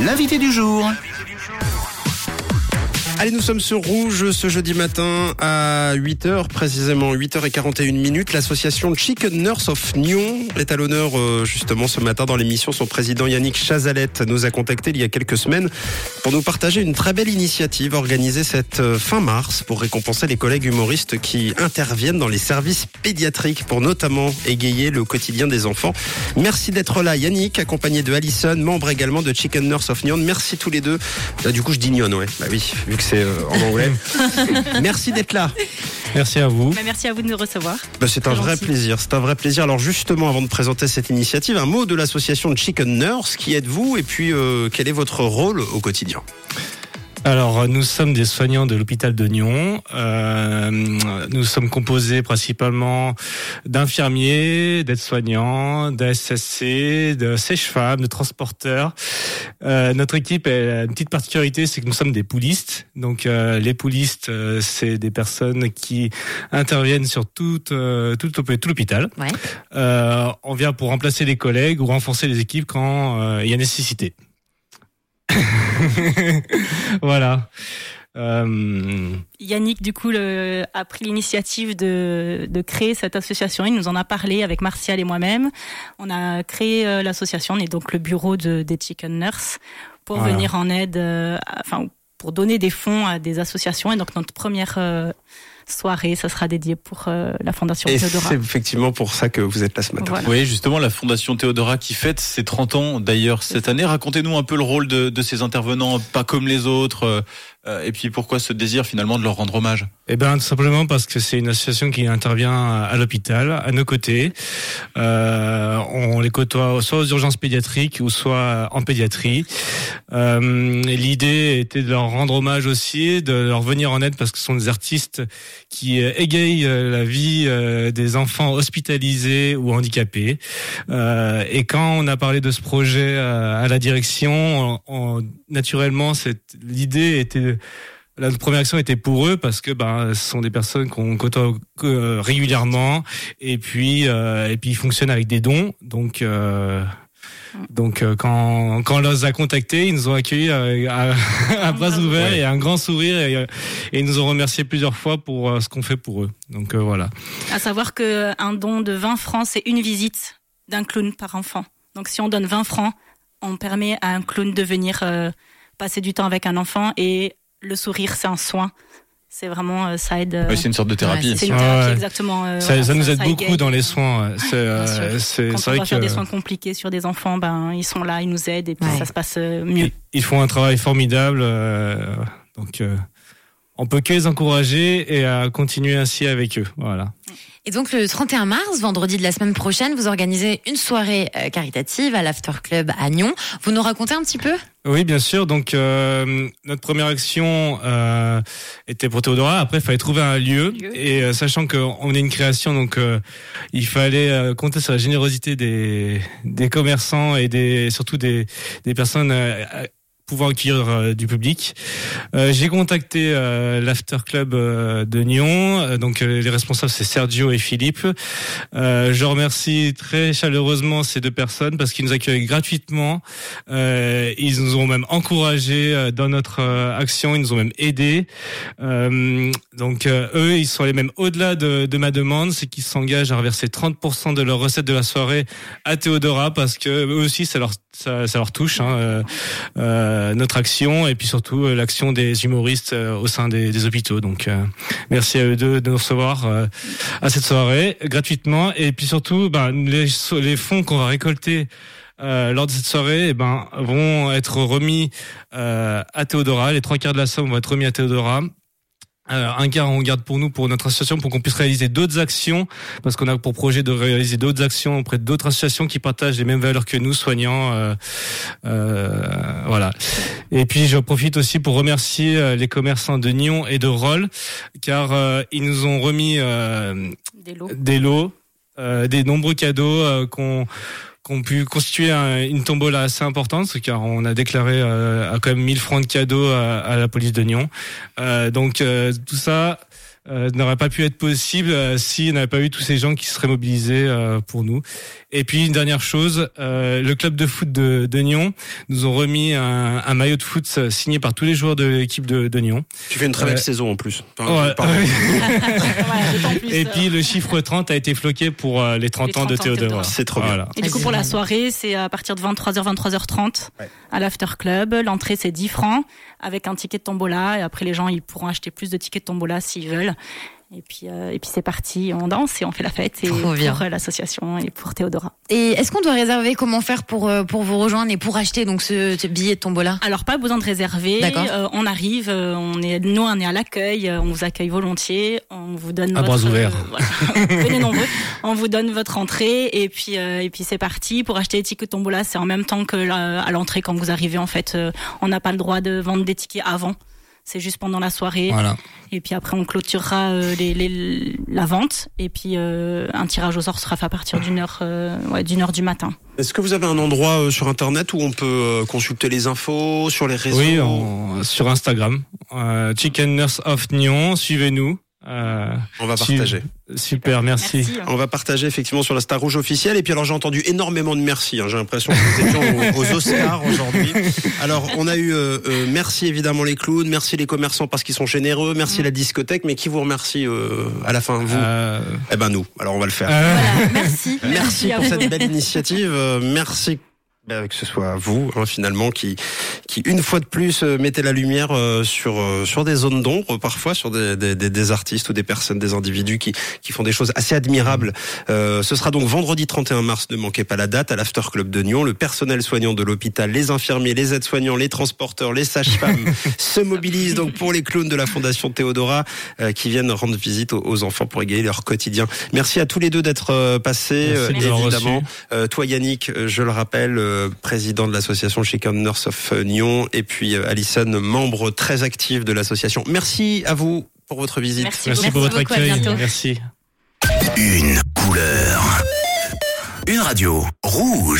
L'invité du jour. Allez, nous sommes sur Rouge ce jeudi matin à 8h, précisément 8h41 minutes. L'association Chicken Nurse of Nyon est à l'honneur euh, justement ce matin dans l'émission. Son président Yannick Chazalette nous a contacté il y a quelques semaines pour nous partager une très belle initiative organisée cette euh, fin mars pour récompenser les collègues humoristes qui interviennent dans les services pédiatriques pour notamment égayer le quotidien des enfants. Merci d'être là Yannick, accompagné de Alison, membre également de Chicken Nurse of Nyon. Merci tous les deux. Du coup, je dis Nyon, ouais. Bah oui, vu que c'est euh, en anglais. Merci d'être là. Merci à vous. Bah, merci à vous de nous recevoir. Bah, c'est un vrai gentil. plaisir. C'est un vrai plaisir. Alors justement, avant de présenter cette initiative, un mot de l'association Chicken Nurse. Qui êtes-vous et puis euh, quel est votre rôle au quotidien? Alors, nous sommes des soignants de l'hôpital de Nyon. Euh, nous sommes composés principalement d'infirmiers, d'aides-soignants, d'ASSC, de sèches-femmes, de transporteurs. Euh, notre équipe a une petite particularité, c'est que nous sommes des poulistes. Donc, euh, les poulistes, euh, c'est des personnes qui interviennent sur tout, euh, tout, tout l'hôpital. Ouais. Euh, on vient pour remplacer les collègues ou renforcer les équipes quand il y a nécessité. voilà. Euh, Yannick, du coup, le- a pris l'initiative de, de créer cette association. Il nous en a parlé avec Martial et moi-même. On a créé euh, l'association, on est donc le bureau de, des Chicken Nurse, pour Voilà. venir en aide, euh, à- enfin, pour donner des fonds à des associations. Et donc, notre première soirée, ça sera dédié pour euh, la Fondation Et Théodora. c'est effectivement pour ça que vous êtes là ce matin. Voilà. Oui, justement, la Fondation Théodora qui fête ses 30 ans d'ailleurs cette année. Racontez-nous un peu le rôle de, de ces intervenants, pas comme les autres, euh, et puis pourquoi ce désir finalement de leur rendre hommage? Eh ben tout simplement parce que c'est une association qui intervient à l'hôpital, à nos côtés. Euh, on les côtoie soit aux urgences pédiatriques ou soit en pédiatrie. Euh, L'idée était de leur rendre hommage aussi, de leur venir en aide parce que ce sont des artistes qui euh, égayent euh, la vie euh, des enfants hospitalisés ou handicapés. Et quand on a parlé de ce projet à la direction, on- on- naturellement, l'idée était la première action était pour eux parce que ben ce sont des personnes qu'on côtoie régulièrement et puis et puis ils fonctionnent avec des dons donc donc euh, quand quand on les a contactés ils nous ont accueillis euh, à, à bras ouverts et un grand sourire et, euh, et ils nous ont remercié plusieurs fois pour ce qu'on fait pour eux donc euh, voilà À savoir que un don de 20 francs, c'est une visite d'un clown par enfant. Donc si on donne 20 francs, on permet à un clown de venir euh, passer du temps avec un enfant et le sourire, c'est un soin. C'est vraiment, euh, ça aide. euh, Oui, c'est une sorte de thérapie. c'est une Ah thérapie, ouais. exactement. euh, ça, voilà, ça nous aide beaucoup dans les soins ouais. c'est euh, c'est vrai va faire que des soins compliqués sur des enfants, ben ils sont là, ils nous aident et puis Ouais. ça se passe euh, mieux. Ils, ils font un travail formidable, euh, donc euh, on peut que les encourager et à continuer ainsi avec eux. Voilà. Et donc le 31 mars, vendredi de la semaine prochaine, vous organisez une soirée euh, caritative à l'After Club à Nyon. Vous nous racontez un petit peu? Oui, bien sûr. Donc euh, notre première action euh, était pour Théodora. Après, il fallait trouver un lieu. Et euh, sachant qu'on est une création, donc euh, il fallait euh, compter sur la générosité des, des commerçants et des surtout des, des personnes pouvant accueillir euh, du public. Euh, J'ai contacté euh, l'After Club de Nyon. Donc les responsables c'est Sergio et Philippe. Je remercie très chaleureusement ces deux personnes parce qu'ils nous accueillent gratuitement. Ils nous ont même encouragés dans notre action, ils nous ont même aidés. Donc eux, ils sont allés même au-delà de, de ma demande, c'est qu'ils s'engagent à reverser 30% de leurs recettes de la soirée à Théodora parce que eux aussi, ça leur ça, ça leur touche hein, euh, notre action et puis surtout euh, l'action des humoristes euh, au sein des, des hôpitaux. Donc euh, merci à eux deux de nous recevoir euh, à cette soirée gratuitement et puis surtout ben, les, les fonds qu'on va récolter euh, lors de cette soirée eh ben, vont être remis euh, à Théodora. Les trois quarts de la somme vont être remis à Théodora. Euh, un quart on garde pour nous, pour notre association, pour qu'on puisse réaliser d'autres actions, parce qu'on a pour projet de réaliser d'autres actions auprès d'autres associations qui partagent les mêmes valeurs que nous, soignants. euh, euh, voilà. Et puis je profite aussi pour remercier euh, les commerçants de Nyon et de Roll, car euh, ils nous ont remis euh, Des lots. des lots, euh, des nombreux cadeaux euh, qu'on qu'on pu constituer un- une tombola assez importante, car on a déclaré euh, à quand même 1000 francs de cadeaux à, à la police de Nyon. Euh, donc euh, tout ça euh, n'aurait pas pu être possible euh, s'il n'avait pas eu tous ces gens qui seraient mobilisés euh, pour nous. Et puis une dernière chose, euh, le club de foot de, de Nyon nous ont remis un, un maillot de foot euh, signé par tous les joueurs de l'équipe de, de Nyon. Tu fais une très belle Ouais. saison en plus. Enfin, Et euh, puis le chiffre 30 a été floqué pour euh, les 30 Les ans de 30 ans de Théodore. C'est trop bien. Et du coup, pour la soirée, c'est à partir de 23h, 23h30 Ouais. à l'After Club. L'entrée, c'est 10 francs avec un ticket de tombola. Et après, les gens, ils pourront acheter plus de tickets de tombola s'ils veulent. Et puis, euh, et puis c'est parti, on danse et on fait la fête. Et pour euh, l'association et pour Théodora. Et est-ce qu'on doit réserver Comment faire pour euh, pour vous rejoindre et pour acheter donc ce, ce billet de tombola? Alors, pas besoin de réserver. D'accord. Euh, on arrive, on est, nous, on est à l'accueil, on vous accueille volontiers, on vous donne À votre, bras ouverts. euh, voilà. Venez nombreux. On vous donne votre entrée et puis euh, et puis c'est parti. Pour acheter les tickets tombola, c'est en même temps que la- à l'entrée quand vous arrivez. En fait, euh, on n'a pas le droit de vendre des tickets avant. C'est juste pendant la soirée. Voilà. Et puis après, on clôturera euh, les, les- la vente. Et puis euh, un tirage au sort sera fait à partir d'une heure, euh, ouais, d'une heure du matin. Est-ce que vous avez un endroit euh, sur Internet où on peut euh, consulter les infos sur les réseaux? Oui, sur Instagram, euh, Chicken Nurse of Nyon, suivez-nous. Euh, On va Su- partager. super, merci. On va partager effectivement sur la Star Rouge officielle. Et puis alors j'ai entendu énormément de merci. hein. J'ai l'impression que nous étions aux, aux Oscars aujourd'hui. Alors on a eu euh, euh, merci évidemment les clowns, merci les commerçants parce qu'ils sont généreux, merci la discothèque. Mais qui vous remercie euh, à la fin? Vous? Euh, Eh ben nous. Alors on va le faire. euh, Voilà, merci. Merci pour vous. cette belle initiative. Euh, Merci que ce soit vous hein, finalement qui qui une fois de plus euh, mettez la lumière euh, sur euh, sur des zones d'ombre parfois sur des, des, des, artistes ou des personnes des individus qui qui font des choses assez admirables. Euh, ce sera donc vendredi 31 mars ne manquez pas la date à l'After Club de Nyon. Le personnel soignant de l'hôpital, les infirmiers, les aides-soignants, les transporteurs, les sages-femmes se mobilisent donc pour les clowns de la Fondation Théodora euh, qui viennent rendre visite aux, aux enfants pour égayer leur quotidien. Merci à tous les deux d'être euh, passés Merci euh, évidemment. Euh, toi Yannick, euh, je le rappelle, euh, président de l'association Chicken Nurse of euh, Nyon, et puis euh, Alison, membre très actif de l'association. Merci à vous pour votre visite. Merci merci pour votre accueil. Merci. Une couleur. Une radio rouge.